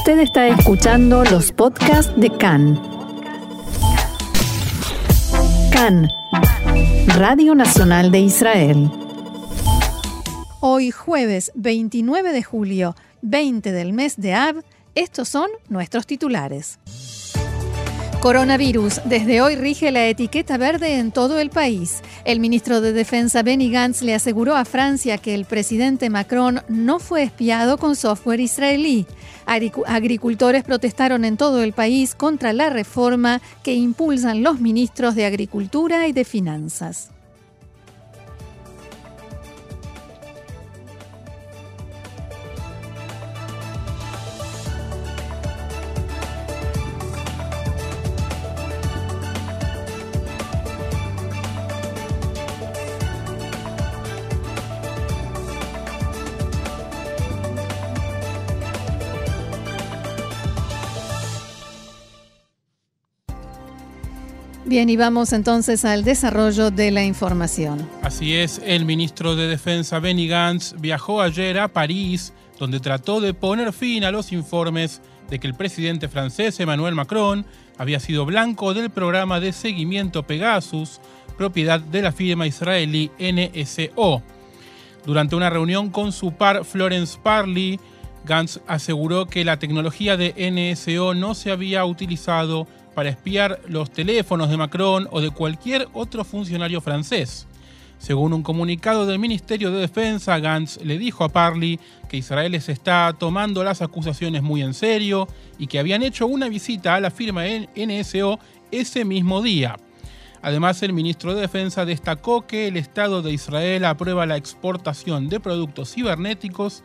Usted está escuchando los podcasts de CAN. CAN, Radio Nacional de Israel. Hoy jueves 29 de julio, 20 del mes de Ab, estos son nuestros titulares. Coronavirus. Desde hoy rige la etiqueta verde en todo el país. El ministro de Defensa Benny Gantz le aseguró a Francia que el presidente Macron no fue espiado con software israelí. Agricultores protestaron en todo el país contra la reforma que impulsan los ministros de Agricultura y de Finanzas. Bien, y vamos entonces al desarrollo de la información. Así es, el ministro de Defensa Benny Gantz viajó ayer a París, donde trató de poner fin a los informes de que el presidente francés Emmanuel Macron había sido blanco del programa de seguimiento Pegasus, propiedad de la firma israelí NSO. Durante una reunión con su par Florence Parly, Gantz aseguró que la tecnología de NSO no se había utilizado para espiar los teléfonos de Macron o de cualquier otro funcionario francés. Según un comunicado del Ministerio de Defensa, Gantz le dijo a Parley que Israel se está tomando las acusaciones muy en serio y que habían hecho una visita a la firma NSO ese mismo día. Además, el ministro de Defensa destacó que el Estado de Israel aprueba la exportación de productos cibernéticos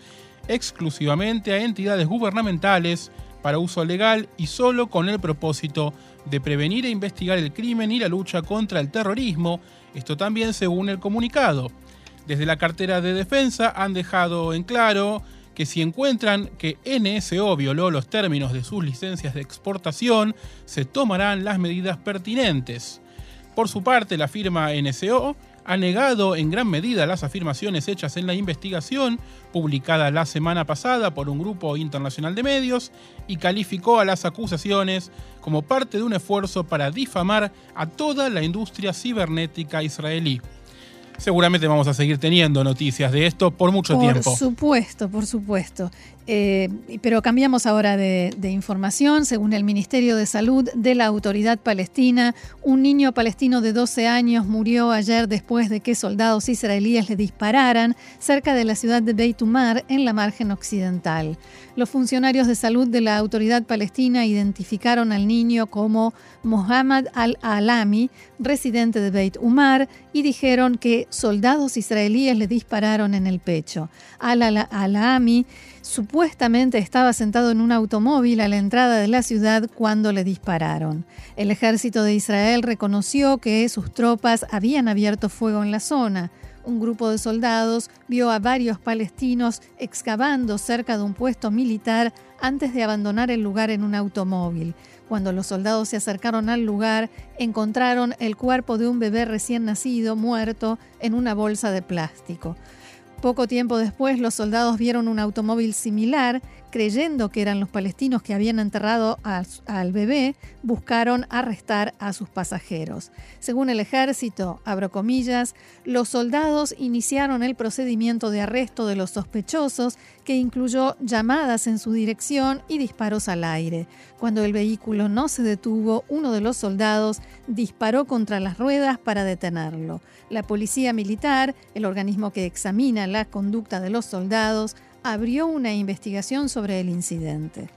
exclusivamente a entidades gubernamentales para uso legal y solo con el propósito de prevenir e investigar el crimen y la lucha contra el terrorismo, esto también según el comunicado. Desde la cartera de defensa han dejado en claro que si encuentran que NSO violó los términos de sus licencias de exportación, se tomarán las medidas pertinentes. Por su parte, la firma NSO ha negado en gran medida las afirmaciones hechas en la investigación publicada la semana pasada por un grupo internacional de medios y calificó a las acusaciones como parte de un esfuerzo para difamar a toda la industria cibernética israelí. Seguramente vamos a seguir teniendo noticias de esto por mucho tiempo. Por supuesto, por supuesto. Eh, pero cambiamos ahora de, información. Según el Ministerio de Salud de la Autoridad Palestina, un niño palestino de 12 años murió ayer después de que soldados israelíes le dispararan cerca de la ciudad de Beit Umar, en la margen occidental. Los funcionarios de salud de la Autoridad Palestina identificaron al niño como Mohammad al-Alami, residente de Beit Umar, y dijeron que soldados israelíes le dispararon en el pecho. Al-Alami Supuestamente estaba sentado en un automóvil a la entrada de la ciudad cuando le dispararon. El ejército de Israel reconoció que sus tropas habían abierto fuego en la zona. Un grupo de soldados vio a varios palestinos excavando cerca de un puesto militar antes de abandonar el lugar en un automóvil. Cuando los soldados se acercaron al lugar, encontraron el cuerpo de un bebé recién nacido muerto en una bolsa de plástico. Poco tiempo después, los soldados vieron un automóvil similar, creyendo que eran los palestinos que habían enterrado al bebé, buscaron arrestar a sus pasajeros. Según el ejército, abro comillas, los soldados iniciaron el procedimiento de arresto de los sospechosos, que incluyó llamadas en su dirección y disparos al aire. Cuando el vehículo no se detuvo, uno de los soldados disparó contra las ruedas para detenerlo. La policía militar, el organismo que examina la conducta de los soldados, abrió una investigación sobre el incidente.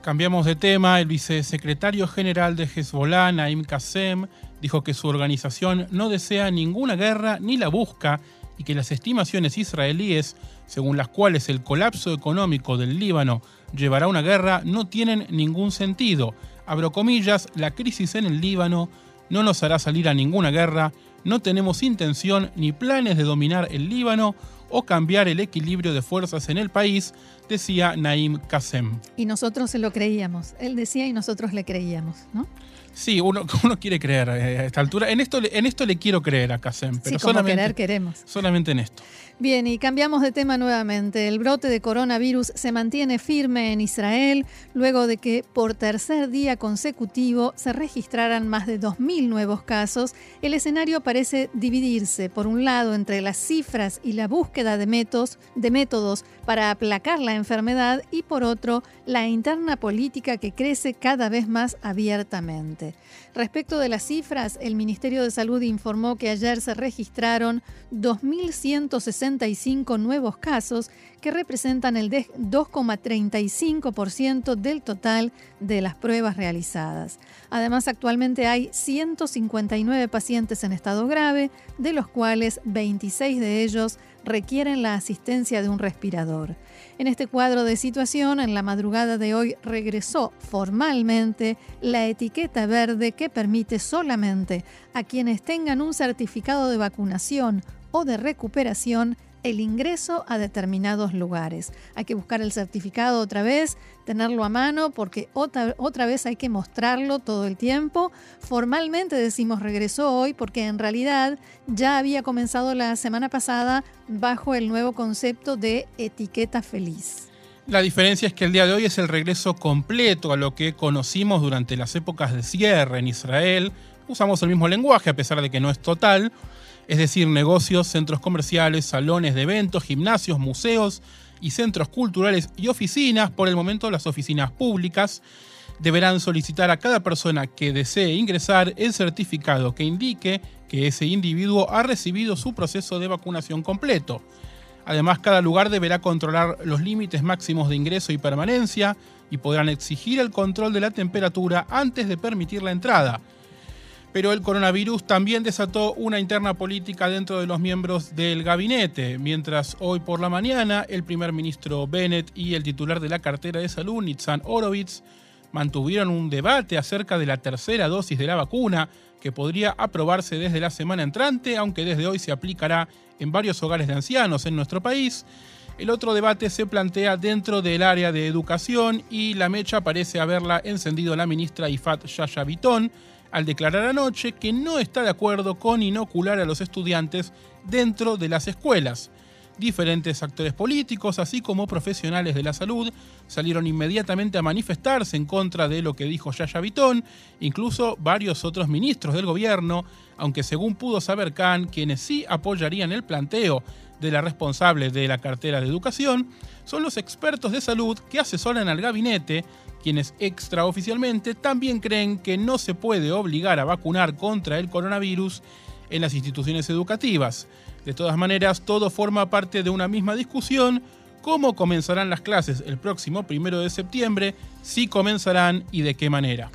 Cambiamos de tema. El vicesecretario general de Hezbollah, Naim Qassem, dijo que su organización no desea ninguna guerra ni la busca y que las estimaciones israelíes, según las cuales el colapso económico del Líbano llevará a una guerra, no tienen ningún sentido. Abro comillas, la crisis en el Líbano no nos hará salir a ninguna guerra, no tenemos intención ni planes de dominar el Líbano o cambiar el equilibrio de fuerzas en el país, decía Naim Qassem. Y nosotros se lo creíamos. Él decía y nosotros le creíamos, ¿no? Sí, uno, uno quiere creer a esta altura. En esto, en esto le quiero creer a Qassem. Pero sí, como solamente, querer queremos. Solamente en esto. Bien, y cambiamos de tema nuevamente. El brote de coronavirus se mantiene firme en Israel luego de que por tercer día consecutivo se registraran más de 2.000 nuevos casos. El escenario parece dividirse, por un lado, entre las cifras y la búsqueda de métodos, de métodos para aplacar la enfermedad y por otro, la interna política que crece cada vez más abiertamente. Respecto de las cifras, el Ministerio de Salud informó que ayer se registraron 2.165 nuevos casos que representan el 2,35% del total de las pruebas realizadas. Además, actualmente hay 159 pacientes en estado grave, de los cuales 26 de ellos requieren la asistencia de un respirador. En este cuadro de situación, en la madrugada de hoy regresó formalmente la etiqueta verde que permite solamente a quienes tengan un certificado de vacunación o de recuperación el ingreso a determinados lugares. Hay que buscar el certificado otra vez, tenerlo a mano porque otra, otra vez hay que mostrarlo todo el tiempo. Formalmente decimos regresó hoy porque en realidad ya había comenzado la semana pasada bajo el nuevo concepto de etiqueta feliz. La diferencia es que el día de hoy es el regreso completo a lo que conocimos durante las épocas de cierre en Israel. Usamos el mismo lenguaje a pesar de que no es total es decir, negocios, centros comerciales, salones de eventos, gimnasios, museos y centros culturales y oficinas, por el momento las oficinas públicas, deberán solicitar a cada persona que desee ingresar el certificado que indique que ese individuo ha recibido su proceso de vacunación completo. Además, cada lugar deberá controlar los límites máximos de ingreso y permanencia y podrán exigir el control de la temperatura antes de permitir la entrada pero el coronavirus también desató una interna política dentro de los miembros del gabinete, mientras hoy por la mañana el primer ministro Bennett y el titular de la cartera de salud, Nitzan Horowitz, mantuvieron un debate acerca de la tercera dosis de la vacuna, que podría aprobarse desde la semana entrante, aunque desde hoy se aplicará en varios hogares de ancianos en nuestro país. El otro debate se plantea dentro del área de educación y la mecha parece haberla encendido la ministra Ifat Yaya Bitón, al declarar anoche que no está de acuerdo con inocular a los estudiantes dentro de las escuelas. Diferentes actores políticos, así como profesionales de la salud, salieron inmediatamente a manifestarse en contra de lo que dijo Yaya Vitón, incluso varios otros ministros del gobierno, aunque según pudo saber Khan, quienes sí apoyarían el planteo de la responsable de la cartera de educación, son los expertos de salud que asesoran al gabinete quienes extraoficialmente también creen que no se puede obligar a vacunar contra el coronavirus en las instituciones educativas. De todas maneras, todo forma parte de una misma discusión, cómo comenzarán las clases el próximo primero de septiembre, si comenzarán y de qué manera.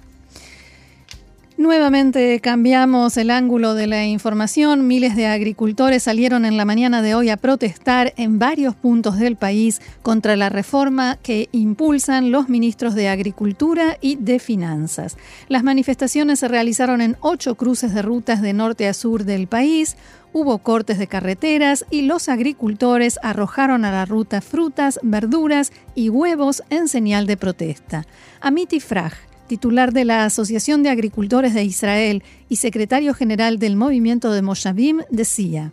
Nuevamente cambiamos el ángulo de la información. Miles de agricultores salieron en la mañana de hoy a protestar en varios puntos del país contra la reforma que impulsan los ministros de Agricultura y de Finanzas. Las manifestaciones se realizaron en ocho cruces de rutas de norte a sur del país. Hubo cortes de carreteras y los agricultores arrojaron a la ruta frutas, verduras y huevos en señal de protesta. Amiti Fraj, titular de la Asociación de Agricultores de Israel y secretario general del movimiento de Moshavim, decía.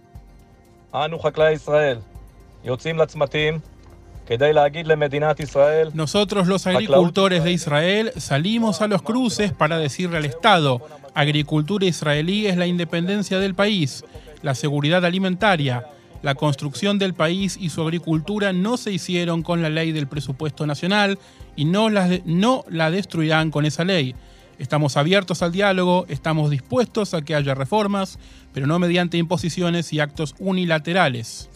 Nosotros los agricultores de Israel salimos a los cruces para decirle al Estado, agricultura israelí es la independencia del país, la seguridad alimentaria, la construcción del país y su agricultura no se hicieron con la ley del presupuesto nacional y no la, no la destruirán con esa ley. Estamos abiertos al diálogo, estamos dispuestos a que haya reformas, pero no mediante imposiciones y actos unilaterales.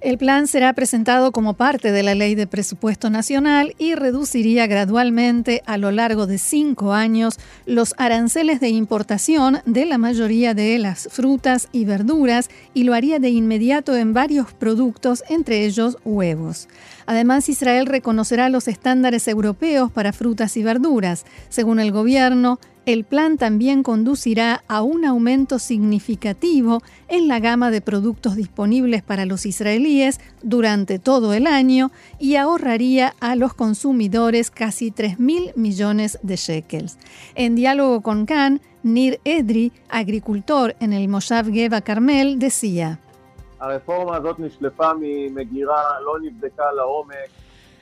El plan será presentado como parte de la Ley de Presupuesto Nacional y reduciría gradualmente a lo largo de cinco años los aranceles de importación de la mayoría de las frutas y verduras y lo haría de inmediato en varios productos, entre ellos huevos. Además, Israel reconocerá los estándares europeos para frutas y verduras. Según el gobierno, el plan también conducirá a un aumento significativo en la gama de productos disponibles para los israelíes durante todo el año y ahorraría a los consumidores casi 3 mil millones de shekels. En diálogo con Khan, Nir Edri, agricultor en el Moshav Geva Carmel, decía.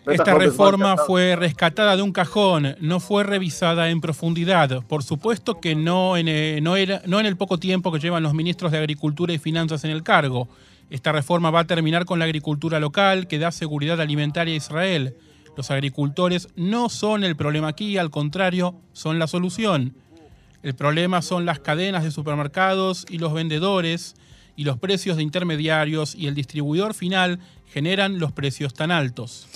Esta reforma fue rescatada de un cajón, no fue revisada en profundidad. Por supuesto que no en, eh, no, era, no en el poco tiempo que llevan los ministros de Agricultura y Finanzas en el cargo. Esta reforma va a terminar con la agricultura local que da seguridad alimentaria a Israel. Los agricultores no son el problema aquí, al contrario, son la solución. El problema son las cadenas de supermercados y los vendedores y los precios de intermediarios y el distribuidor final generan los precios tan altos.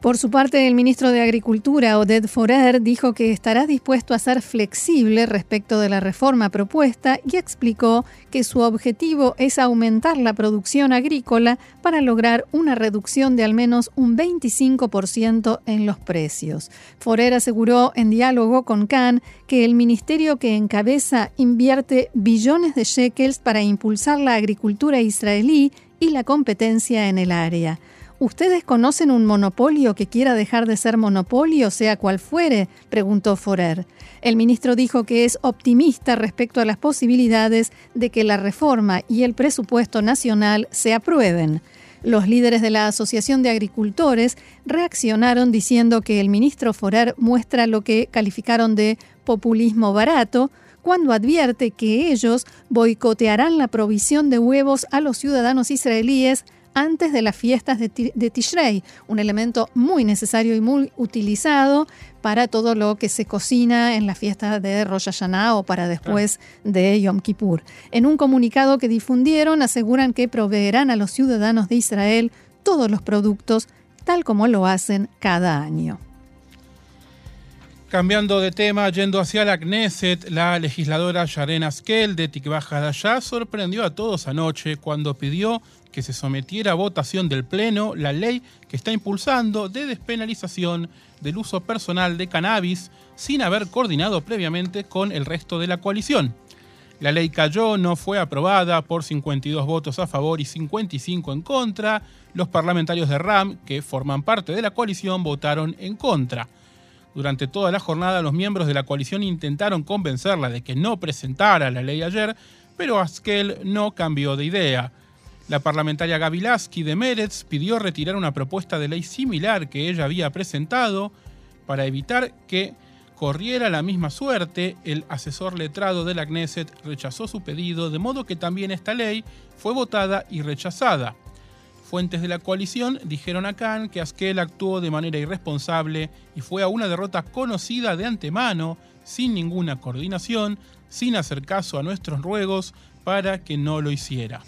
Por su parte, el ministro de Agricultura, Oded Forer, dijo que estará dispuesto a ser flexible respecto de la reforma propuesta y explicó que su objetivo es aumentar la producción agrícola para lograr una reducción de al menos un 25% en los precios. Forer aseguró en diálogo con Khan que el ministerio que encabeza invierte billones de shekels para impulsar la agricultura israelí y la competencia en el área. ¿Ustedes conocen un monopolio que quiera dejar de ser monopolio, sea cual fuere? preguntó Forer. El ministro dijo que es optimista respecto a las posibilidades de que la reforma y el presupuesto nacional se aprueben. Los líderes de la Asociación de Agricultores reaccionaron diciendo que el ministro Forer muestra lo que calificaron de populismo barato, cuando advierte que ellos boicotearán la provisión de huevos a los ciudadanos israelíes antes de las fiestas de, Tishrei, un elemento muy necesario y muy utilizado para todo lo que se cocina en la fiesta de Rosh Hashanah o para después de Yom Kippur. En un comunicado que difundieron aseguran que proveerán a los ciudadanos de Israel todos los productos tal como lo hacen cada año. Cambiando de tema, yendo hacia la Knesset, la legisladora Yaren Askel de Tikva Hadashah sorprendió a todos anoche cuando pidió que se sometiera a votación del Pleno la ley que está impulsando de despenalización del uso personal de cannabis sin haber coordinado previamente con el resto de la coalición. La ley cayó, no fue aprobada por 52 votos a favor y 55 en contra. Los parlamentarios de RAM, que forman parte de la coalición, votaron en contra. Durante toda la jornada los miembros de la coalición intentaron convencerla de que no presentara la ley ayer, pero Askel no cambió de idea. La parlamentaria Gavilaski de Meretz pidió retirar una propuesta de ley similar que ella había presentado para evitar que corriera la misma suerte. El asesor letrado de la Knesset rechazó su pedido, de modo que también esta ley fue votada y rechazada. Fuentes de la coalición dijeron a Khan que Askel actuó de manera irresponsable y fue a una derrota conocida de antemano, sin ninguna coordinación, sin hacer caso a nuestros ruegos para que no lo hiciera.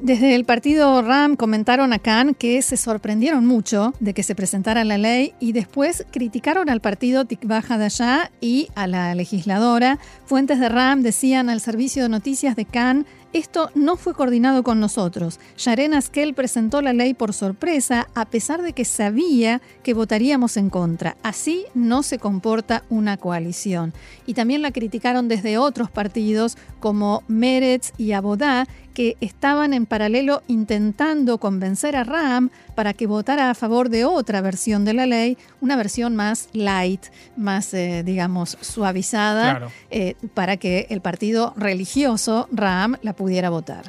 Desde el partido RAM comentaron a Khan que se sorprendieron mucho de que se presentara la ley y después criticaron al partido Tikva Hadashah y a la legisladora. Fuentes de RAM decían al servicio de noticias de Khan esto no fue coordinado con nosotros. Yaren Askel presentó la ley por sorpresa a pesar de que sabía que votaríamos en contra. Así no se comporta una coalición. Y también la criticaron desde otros partidos como Meretz y Abodá, que estaban en paralelo intentando convencer a Ram para que votara a favor de otra versión de la ley, una versión más light, más, eh, digamos, suavizada, eh, para que el partido religioso Ram la pudiera votar.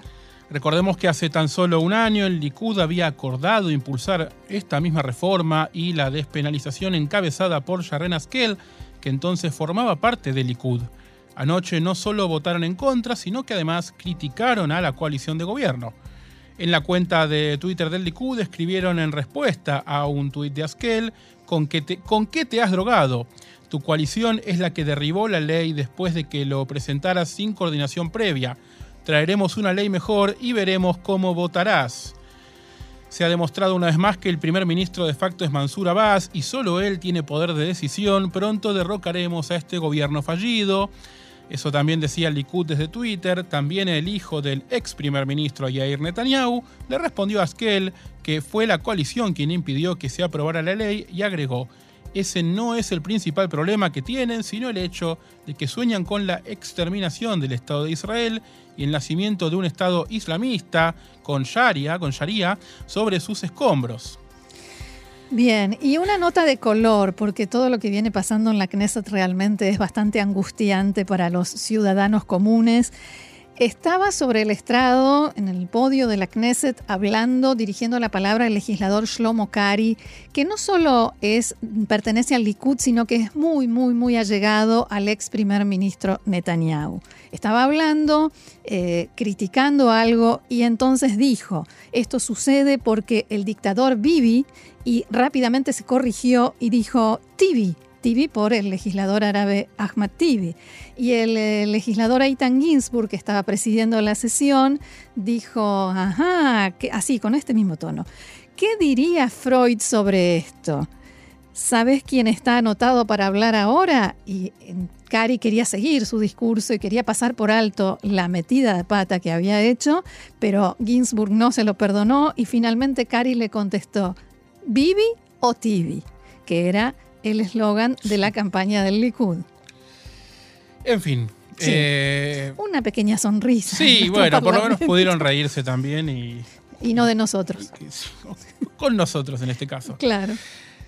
Recordemos que hace tan solo un año el Likud había acordado impulsar esta misma reforma y la despenalización encabezada por Sharon Askel, que entonces formaba parte del Likud. Anoche no solo votaron en contra, sino que además criticaron a la coalición de gobierno. En la cuenta de Twitter del Likud escribieron en respuesta a un tuit de Askel, ¿con, ¿con qué te has drogado? Tu coalición es la que derribó la ley después de que lo presentaras sin coordinación previa. Traeremos una ley mejor y veremos cómo votarás. Se ha demostrado una vez más que el primer ministro de facto es Mansur Abbas y solo él tiene poder de decisión. Pronto derrocaremos a este gobierno fallido. Eso también decía Likud desde Twitter. También el hijo del ex primer ministro Yair Netanyahu le respondió a Askel que fue la coalición quien impidió que se aprobara la ley y agregó: Ese no es el principal problema que tienen, sino el hecho de que sueñan con la exterminación del Estado de Israel y el nacimiento de un Estado islamista con Sharia, con Sharia sobre sus escombros. Bien, y una nota de color, porque todo lo que viene pasando en la Knesset realmente es bastante angustiante para los ciudadanos comunes. Estaba sobre el estrado, en el podio de la Knesset, hablando, dirigiendo la palabra el legislador Shlomo Kari, que no solo es, pertenece al Likud, sino que es muy, muy, muy allegado al ex primer ministro Netanyahu. Estaba hablando, eh, criticando algo, y entonces dijo, esto sucede porque el dictador Bibi, y rápidamente se corrigió y dijo, Tibi, Tibi por el legislador árabe Ahmad Tibi. Y el, eh, legislador Aitan Ginsburg, que estaba presidiendo la sesión, dijo, ajá, así, con este mismo tono. ¿Qué diría Freud sobre esto? ¿Sabes quién está anotado para hablar ahora? Y Cari quería seguir su discurso y quería pasar por alto la metida de pata que había hecho, pero Ginsburg no se lo perdonó y finalmente Cari le contestó, ¿Bibi o Tibi? Que era el eslogan de la campaña del Likud. En fin. Eh, Una pequeña sonrisa. Sí, bueno, por lo menos pudieron reírse también y... Y no de nosotros. Con nosotros en este caso. Claro.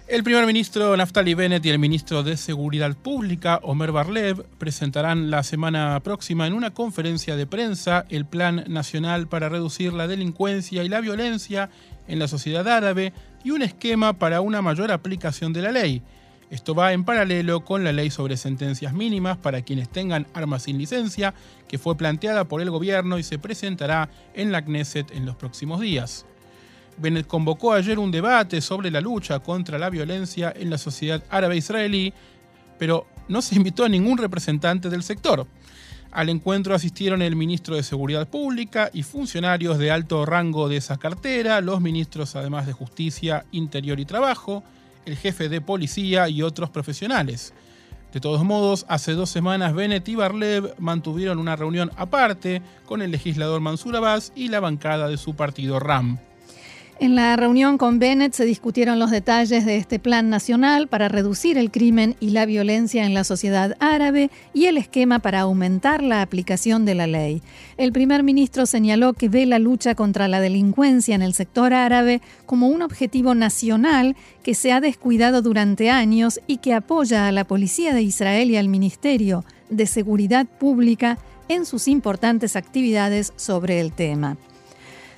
El primer ministro Naftali Bennett y el ministro de Seguridad Pública, Omer Barlev, presentarán la semana próxima en una conferencia de prensa el Plan Nacional para reducir la delincuencia y la violencia en la sociedad árabe y un esquema para una mayor aplicación de la ley. Esto va en paralelo con la ley sobre sentencias mínimas para quienes tengan armas sin licencia, que fue planteada por el gobierno y se presentará en la Knesset en los próximos días. Bennett convocó ayer un debate sobre la lucha contra la violencia en la sociedad árabe israelí, pero no se invitó a ningún representante del sector. Al encuentro asistieron el ministro de Seguridad Pública y funcionarios de alto rango de esa cartera, los ministros además de Justicia, Interior y Trabajo, el jefe de policía y otros profesionales. De todos modos, hace dos semanas Bennett y Barlev mantuvieron una reunión aparte con el legislador Mansur Abbas y la bancada de su partido RAM. En la reunión con Bennett se discutieron los detalles de este plan nacional para reducir el crimen y la violencia en la sociedad árabe y el esquema para aumentar la aplicación de la ley. El primer ministro señaló que ve la lucha contra la delincuencia en el sector árabe como un objetivo nacional que se ha descuidado durante años y que apoya a la Policía de Israel y al Ministerio de Seguridad Pública en sus importantes actividades sobre el tema.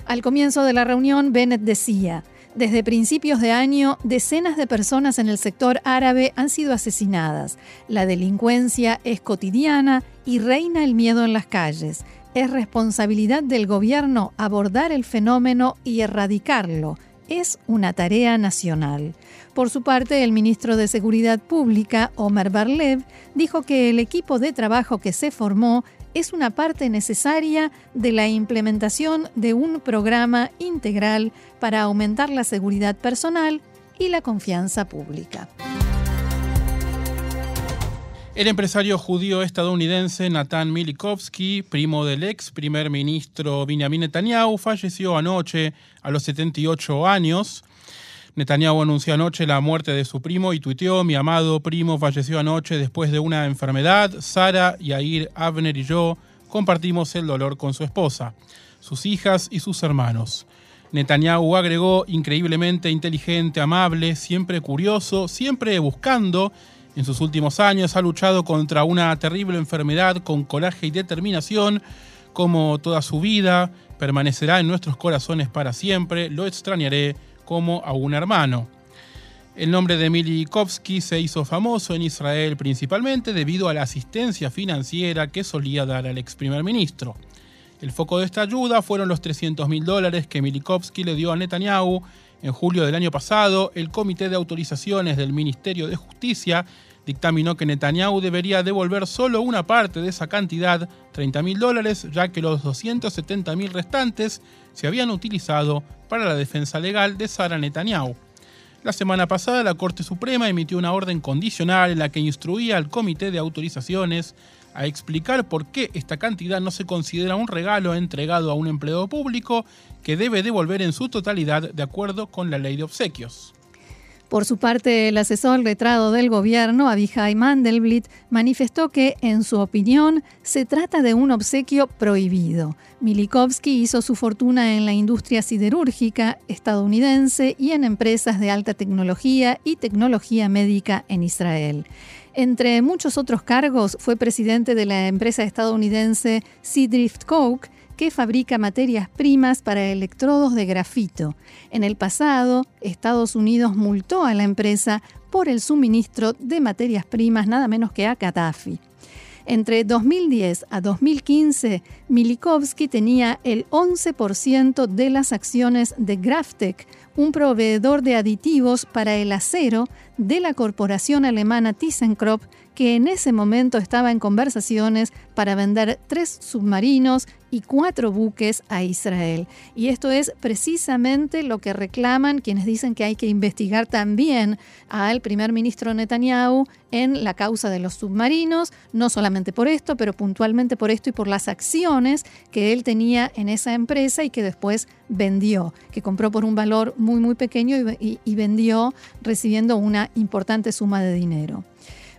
Al comienzo de la reunión, Bennett decía, desde principios de año, decenas de personas en el sector árabe han sido asesinadas. La delincuencia es cotidiana y reina el miedo en las calles. Es responsabilidad del gobierno abordar el fenómeno y erradicarlo. Es una tarea nacional. Por su parte, el ministro de Seguridad Pública, Omar Barlev, dijo que el equipo de trabajo que se formó es una parte necesaria de la implementación de un programa integral para aumentar la seguridad personal y la confianza pública. El empresario judío estadounidense Nathan Milikovsky, primo del ex primer ministro Benjamin Netanyahu, falleció anoche a los 78 años. Netanyahu anunció anoche la muerte de su primo y tuiteó, mi amado primo falleció anoche después de una enfermedad. Sara, Yair, Abner y yo compartimos el dolor con su esposa, sus hijas y sus hermanos. Netanyahu agregó, increíblemente inteligente, amable, siempre curioso, siempre buscando. En sus últimos años ha luchado contra una terrible enfermedad con coraje y determinación, como toda su vida, permanecerá en nuestros corazones para siempre, lo extrañaré como a un hermano. El nombre de Milikovsky se hizo famoso en Israel principalmente debido a la asistencia financiera que solía dar al ex primer ministro. El foco de esta ayuda fueron los 300 mil dólares que Milikovsky le dio a Netanyahu. En julio del año pasado, el Comité de Autorizaciones del Ministerio de Justicia dictaminó que Netanyahu debería devolver solo una parte de esa cantidad, 30 mil dólares, ya que los 270 mil restantes se habían utilizado para la defensa legal de Sara Netanyahu. La semana pasada la Corte Suprema emitió una orden condicional en la que instruía al Comité de Autorizaciones a explicar por qué esta cantidad no se considera un regalo entregado a un empleado público que debe devolver en su totalidad de acuerdo con la ley de obsequios. Por su parte, el asesor letrado del gobierno, Abihai Mandelblit, manifestó que, en su opinión, se trata de un obsequio prohibido. Milikovsky hizo su fortuna en la industria siderúrgica estadounidense y en empresas de alta tecnología y tecnología médica en Israel. Entre muchos otros cargos, fue presidente de la empresa estadounidense Seadrift Coke, que fabrica materias primas para electrodos de grafito. En el pasado, Estados Unidos multó a la empresa por el suministro de materias primas nada menos que a Gaddafi. Entre 2010 a 2015, Milikovsky tenía el 11% de las acciones de Graftec, un proveedor de aditivos para el acero de la corporación alemana ThyssenKrupp, que en ese momento estaba en conversaciones para vender tres submarinos y cuatro buques a Israel. Y esto es precisamente lo que reclaman quienes dicen que hay que investigar también al primer ministro Netanyahu en la causa de los submarinos, no solamente por esto, pero puntualmente por esto y por las acciones que él tenía en esa empresa y que después vendió, que compró por un valor muy muy pequeño y, y vendió recibiendo una importante suma de dinero.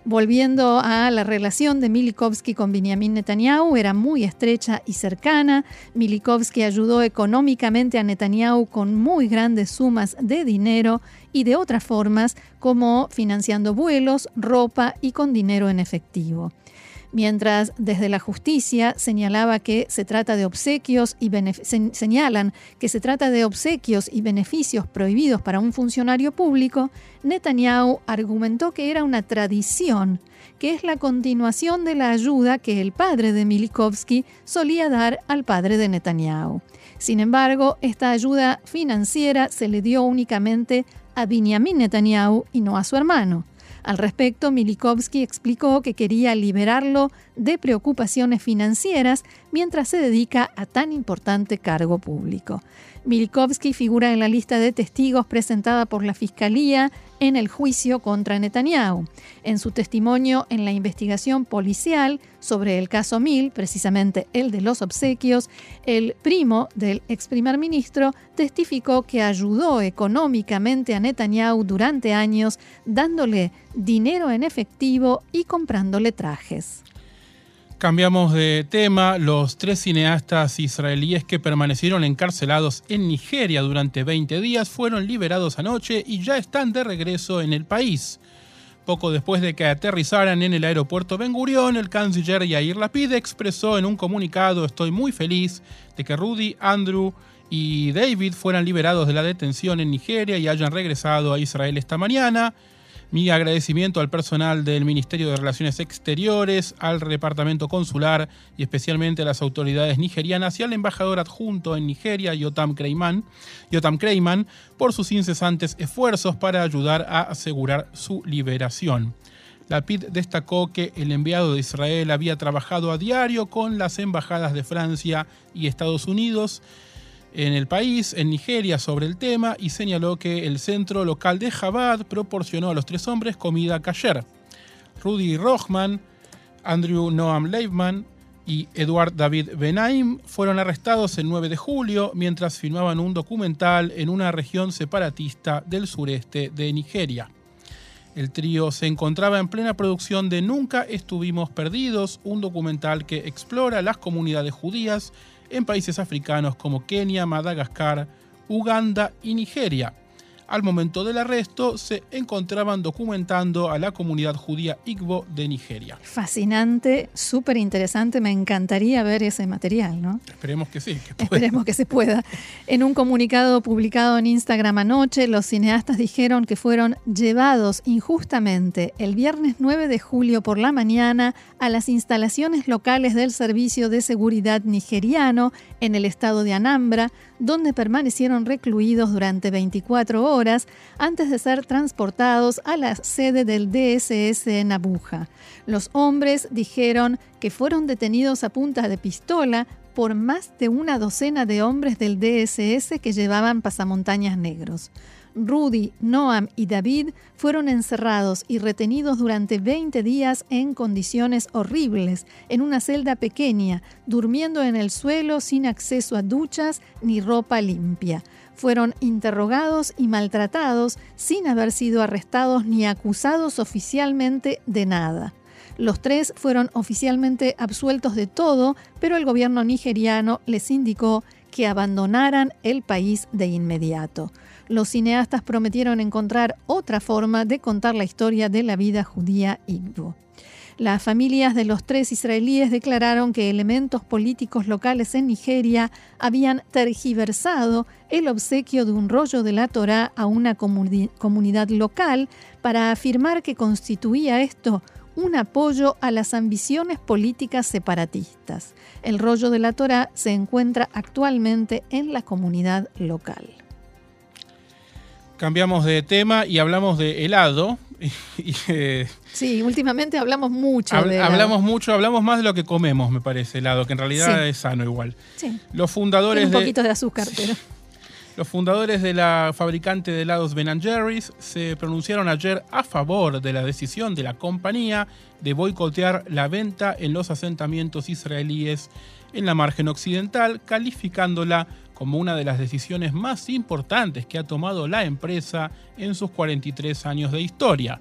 Volviendo a la relación de Milikovsky con Benjamin Netanyahu, era muy estrecha y cercana. Milikovsky ayudó económicamente a Netanyahu con muy grandes sumas de dinero y de otras formas, como financiando vuelos, ropa y con dinero en efectivo mientras desde la justicia señalaba que se trata de obsequios y señalan que se trata de obsequios y beneficios prohibidos para un funcionario público, Netanyahu argumentó que era una tradición, que es la continuación de la ayuda que el padre de Milikovsky solía dar al padre de Netanyahu. Sin embargo, esta ayuda financiera se le dio únicamente a Benjamin Netanyahu y no a su hermano. Al respecto, Milikovsky explicó que quería liberarlo de preocupaciones financieras mientras se dedica a tan importante cargo público. Milikovsky figura en la lista de testigos presentada por la Fiscalía en el juicio contra Netanyahu. En su testimonio en la investigación policial sobre el caso Mil, precisamente el de los obsequios, el primo del ex primer ministro testificó que ayudó económicamente a Netanyahu durante años, dándole dinero en efectivo y comprándole trajes. Cambiamos de tema. Los tres cineastas israelíes que permanecieron encarcelados en Nigeria durante 20 días fueron liberados anoche y ya están de regreso en el país. Poco después de que aterrizaran en el aeropuerto Ben Gurion, el canciller Yair Lapid expresó en un comunicado: Estoy muy feliz de que Rudy, Andrew y David fueran liberados de la detención en Nigeria y hayan regresado a Israel esta mañana. Mi agradecimiento al personal del Ministerio de Relaciones Exteriores, al Departamento Consular y especialmente a las autoridades nigerianas y al embajador adjunto en Nigeria, Yotam Kreiman, Yotam por sus incesantes esfuerzos para ayudar a asegurar su liberación. La PID destacó que el enviado de Israel había trabajado a diario con las embajadas de Francia y Estados Unidos en el país, en Nigeria, sobre el tema y señaló que el centro local de Jabad proporcionó a los tres hombres comida kasher. Rudy Rochman, Andrew Noam Leibman y Eduard David Benaim fueron arrestados el 9 de julio mientras filmaban un documental en una región separatista del sureste de Nigeria. El trío se encontraba en plena producción de Nunca estuvimos perdidos, un documental que explora las comunidades judías en países africanos como Kenia, Madagascar, Uganda y Nigeria. Al momento del arresto se encontraban documentando a la comunidad judía Igbo de Nigeria. Fascinante, súper interesante, me encantaría ver ese material, ¿no? Esperemos que sí. Esperemos que se pueda. En un comunicado publicado en Instagram anoche, los cineastas dijeron que fueron llevados injustamente el viernes 9 de julio por la mañana a las instalaciones locales del Servicio de Seguridad nigeriano en el estado de Anambra, donde permanecieron recluidos durante 24 horas antes de ser transportados a la sede del DSS en Abuja. Los hombres dijeron que fueron detenidos a punta de pistola por más de una docena de hombres del DSS que llevaban pasamontañas negros. Rudy, Noam y David fueron encerrados y retenidos durante 20 días en condiciones horribles, en una celda pequeña, durmiendo en el suelo sin acceso a duchas ni ropa limpia. Fueron interrogados y maltratados sin haber sido arrestados ni acusados oficialmente de nada. Los tres fueron oficialmente absueltos de todo, pero el gobierno nigeriano les indicó que abandonaran el país de inmediato. Los cineastas prometieron encontrar otra forma de contar la historia de la vida judía Igbo. Las familias de los tres israelíes declararon que elementos políticos locales en Nigeria habían tergiversado el obsequio de un rollo de la Torá a una comunidad local para afirmar que constituía esto un apoyo a las ambiciones políticas separatistas. El rollo de la Torá se encuentra actualmente en la comunidad local. Cambiamos de tema y hablamos de helado. Eh, sí, últimamente hablamos mucho de helado. Hablamos mucho, hablamos más de lo que comemos, me parece, helado, que en realidad es sano igual. Sí. Los fundadores un poquito de, azúcar, pero... Los fundadores de la fabricante de helados Ben Jerry's se pronunciaron ayer a favor de la decisión de la compañía de boicotear la venta en los asentamientos israelíes en la margen occidental, calificándola como una de las decisiones más importantes que ha tomado la empresa en sus 43 años de historia.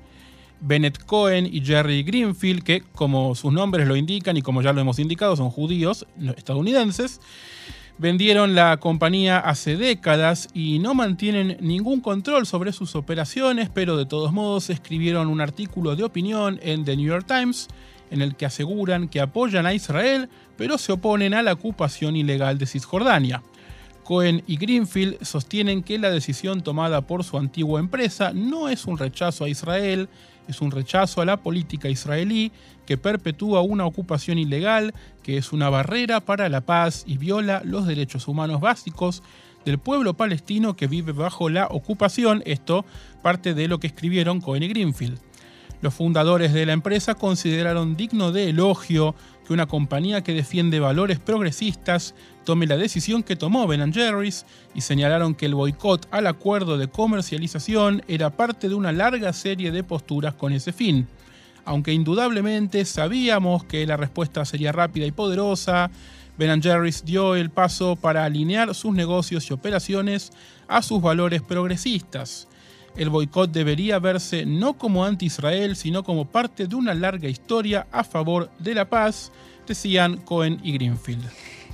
Bennett Cohen y Jerry Greenfield, que como sus nombres lo indican y como ya lo hemos indicado, son judíos estadounidenses, vendieron la compañía hace décadas y no mantienen ningún control sobre sus operaciones, pero de todos modos escribieron un artículo de opinión en The New York Times en el que aseguran que apoyan a Israel, pero se oponen a la ocupación ilegal de Cisjordania. Cohen y Greenfield sostienen que la decisión tomada por su antigua empresa no es un rechazo a Israel, es un rechazo a la política israelí que perpetúa una ocupación ilegal, que es una barrera para la paz y viola los derechos humanos básicos del pueblo palestino que vive bajo la ocupación. Esto parte de lo que escribieron Cohen y Greenfield. Los fundadores de la empresa consideraron digno de elogio que una compañía que defiende valores progresistas tome la decisión que tomó Ben Jerry's y señalaron que el boicot al acuerdo de comercialización era parte de una larga serie de posturas con ese fin. Aunque indudablemente sabíamos que la respuesta sería rápida y poderosa, Ben Jerry's dio el paso para alinear sus negocios y operaciones a sus valores progresistas el boicot debería verse no como anti-Israel, sino como parte de una larga historia a favor de la paz, decían Cohen y Greenfield.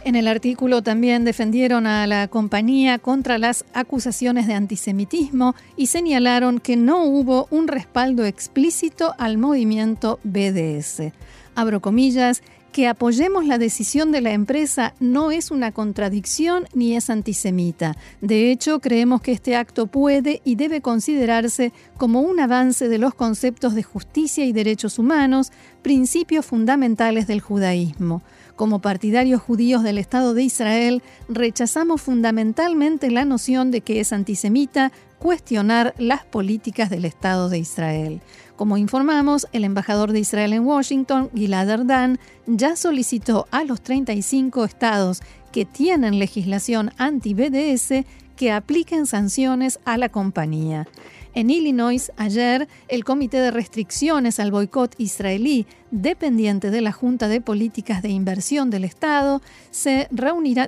En el artículo también defendieron a la compañía contra las acusaciones de antisemitismo y señalaron que no hubo un respaldo explícito al movimiento BDS. Abro comillas, que apoyemos la decisión de la empresa no es una contradicción ni es antisemita. De hecho, creemos que este acto puede y debe considerarse como un avance de los conceptos de justicia y derechos humanos, principios fundamentales del judaísmo. Como partidarios judíos del Estado de Israel, rechazamos fundamentalmente la noción de que es antisemita cuestionar las políticas del Estado de Israel. Como informamos, el embajador de Israel en Washington, Gilad Erdan, ya solicitó a los 35 estados que tienen legislación anti-BDS que apliquen sanciones a la compañía. En Illinois, ayer, el Comité de Restricciones al Boicot Israelí, dependiente de la Junta de Políticas de Inversión del Estado, se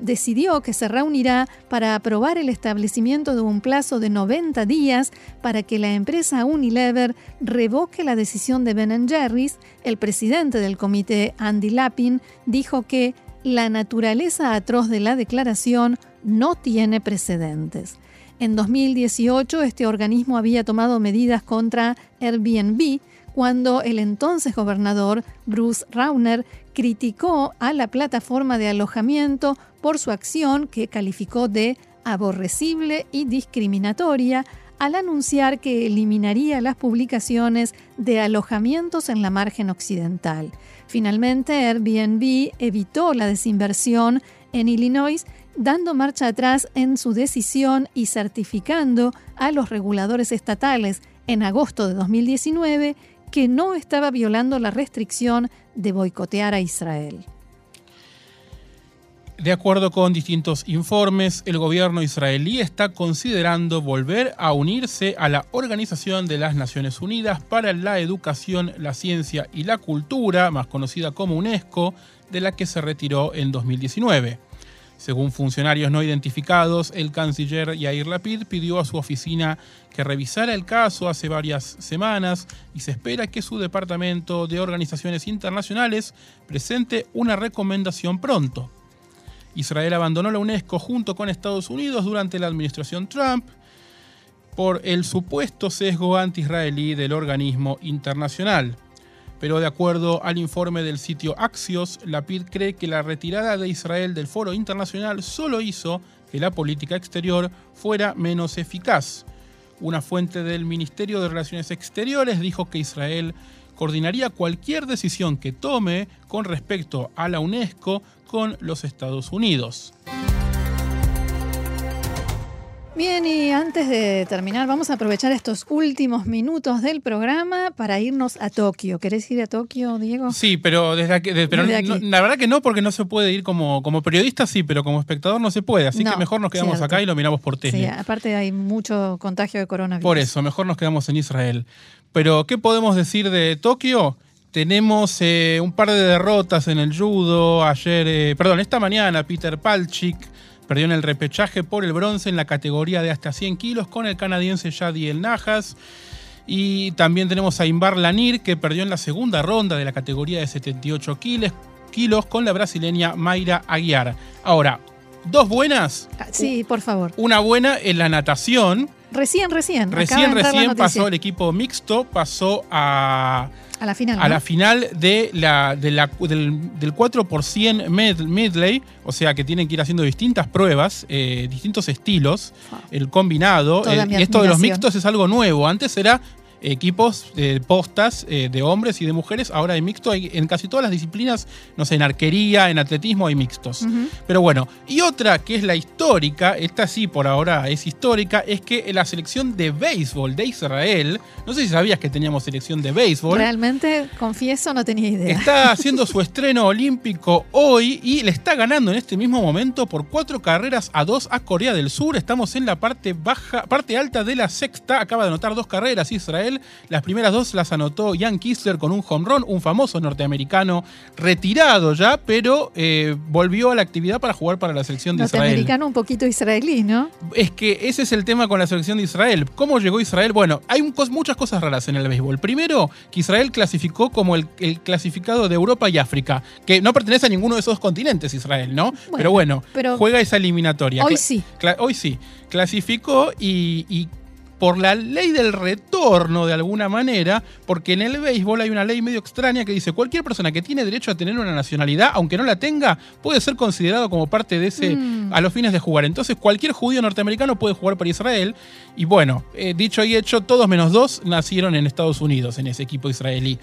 decidió que se reunirá para aprobar el establecimiento de un plazo de 90 días para que la empresa Unilever revoque la decisión de Ben Jerry's. El presidente del comité, Andy Lapin, dijo que la naturaleza atroz de la declaración no tiene precedentes. En 2018, este organismo había tomado medidas contra Airbnb cuando el entonces gobernador Bruce Rauner criticó a la plataforma de alojamiento por su acción que calificó de aborrecible y discriminatoria al anunciar que eliminaría las publicaciones de alojamientos en la margen occidental. Finalmente, Airbnb evitó la desinversión en Illinois dando marcha atrás en su decisión y certificando a los reguladores estatales en agosto de 2019 que no estaba violando la restricción de boicotear a Israel. De acuerdo con distintos informes, el gobierno israelí está considerando volver a unirse a la Organización de las Naciones Unidas para la Educación, la Ciencia y la Cultura, más conocida como UNESCO, de la que se retiró en 2019. Según funcionarios no identificados, el canciller Yair Lapid pidió a su oficina que revisara el caso hace varias semanas y se espera que su departamento de organizaciones internacionales presente una recomendación pronto. Israel abandonó la UNESCO junto con Estados Unidos durante la administración Trump por el supuesto sesgo anti-israelí del organismo internacional. Pero de acuerdo al informe del sitio Axios, Lapid cree que la retirada de Israel del foro internacional solo hizo que la política exterior fuera menos eficaz. Una fuente del Ministerio de Relaciones Exteriores dijo que Israel coordinaría cualquier decisión que tome con respecto a la UNESCO con los Estados Unidos. Bien, y antes de terminar, vamos a aprovechar estos últimos minutos del programa para irnos a Tokio. ¿Querés ir a Tokio, Diego? Sí, pero desde aquí, pero la verdad que no, porque no se puede ir como, como periodista, sí, pero como espectador no se puede. Así que mejor nos quedamos acá y lo miramos por tele. Sí, aparte hay mucho contagio de coronavirus. Por eso, mejor nos quedamos en Israel. Pero, ¿qué podemos decir de Tokio? Tenemos eh, un par de derrotas en el judo. Ayer, eh, perdón, esta mañana Peter Palchik perdió en el repechaje por el bronce en la categoría de hasta 100 kilos con el canadiense El Najas. Y también tenemos a Imbar Lanir que perdió en la segunda ronda de la categoría de 78 kilos con la brasileña Mayra Aguiar. Ahora, dos buenas. Sí, por favor. Una buena en la natación Recién, recién. Recién, recién pasó el equipo mixto, pasó a, a la final. A la final de la, del, del 4 por 100 medley, o sea que tienen que ir haciendo distintas pruebas, eh, distintos estilos, ah. el combinado. Eh, esto de los mixtos es algo nuevo. Antes era equipos de postas eh, de hombres y de mujeres. Ahora hay mixto, hay, en casi todas las disciplinas, no sé, en arquería, en atletismo hay mixtos. Pero bueno, y otra que es la histórica, esta sí por ahora es histórica, es que la selección de béisbol de Israel, no sé si sabías que teníamos selección de béisbol. Realmente, confieso, no tenía idea. Está haciendo su estreno olímpico hoy y le está ganando en este mismo momento por cuatro carreras a dos a Corea del Sur. Estamos en la parte baja, parte alta de la sexta. Acaba de anotar dos carreras Israel las primeras dos las anotó Ian Kistler con un home run, un famoso norteamericano retirado ya, pero eh, volvió a la actividad para jugar para la selección de Israel. Norteamericano un poquito israelí, ¿no? Es que ese es el tema con la selección de Israel. ¿Cómo llegó Israel? Bueno, hay muchas cosas raras en el béisbol. Primero, que Israel clasificó como el, clasificado de Europa y África, que no pertenece a ninguno de esos continentes Israel, ¿no? pero bueno, juega esa eliminatoria. Hoy sí. Hoy sí. Clasificó y, y por la ley del retorno de alguna manera, porque en el béisbol hay una ley medio extraña que dice cualquier persona que tiene derecho a tener una nacionalidad, aunque no la tenga, puede ser considerado como parte de ese mm. a los fines de jugar. Entonces cualquier judío norteamericano puede jugar para Israel. Y bueno, eh, dicho y hecho, todos menos dos nacieron en Estados Unidos, en ese equipo israelí.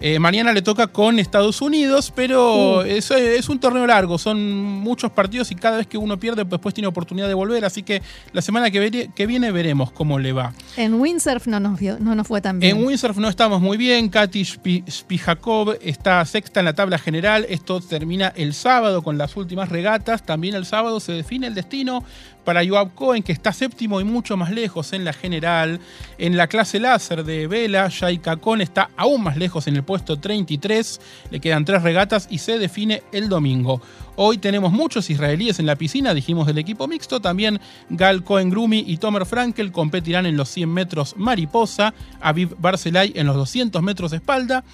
Eh, mañana le toca con Estados Unidos, pero uh. es un torneo largo, son muchos partidos y cada vez que uno pierde, después tiene oportunidad de volver. Así que la semana que, que viene veremos cómo le va. En windsurf no nos, no nos fue tan bien. En windsurf no estamos muy bien. Katy Spijakov está sexta en la tabla general. Esto termina el sábado con las últimas regatas. También el sábado se define el destino para Joab Cohen, que está séptimo y mucho más lejos en la general. En la clase láser de vela, Shai Kakon está aún más lejos en el puesto 33. Le quedan tres regatas y se define el domingo. Hoy tenemos muchos israelíes en la piscina, dijimos del equipo mixto. También Gal Cohen Grumi y Tomer Frankel competirán en los 100 metros mariposa. Aviv Barcelay en los 200 metros espalda.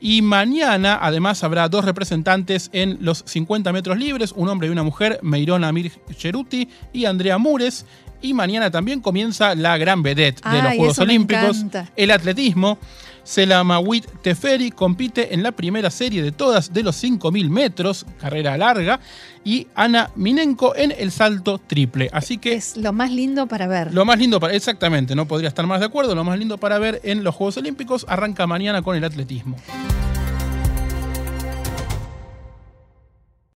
Y mañana, además, habrá dos representantes en los 50 metros libres, un hombre y una mujer, Meiron Amir Cheruti y Andrea Mures. Y mañana también comienza la gran vedette de los Juegos Olímpicos, el atletismo. Selamawit Teferi compite en la primera serie de todas de los 5.000 metros, carrera larga, y Ana Minenko en el salto triple. Así que. Es lo más lindo para ver. Lo más lindo para. Exactamente, no podría estar más de acuerdo. Lo más lindo para ver en los Juegos Olímpicos arranca mañana con el atletismo.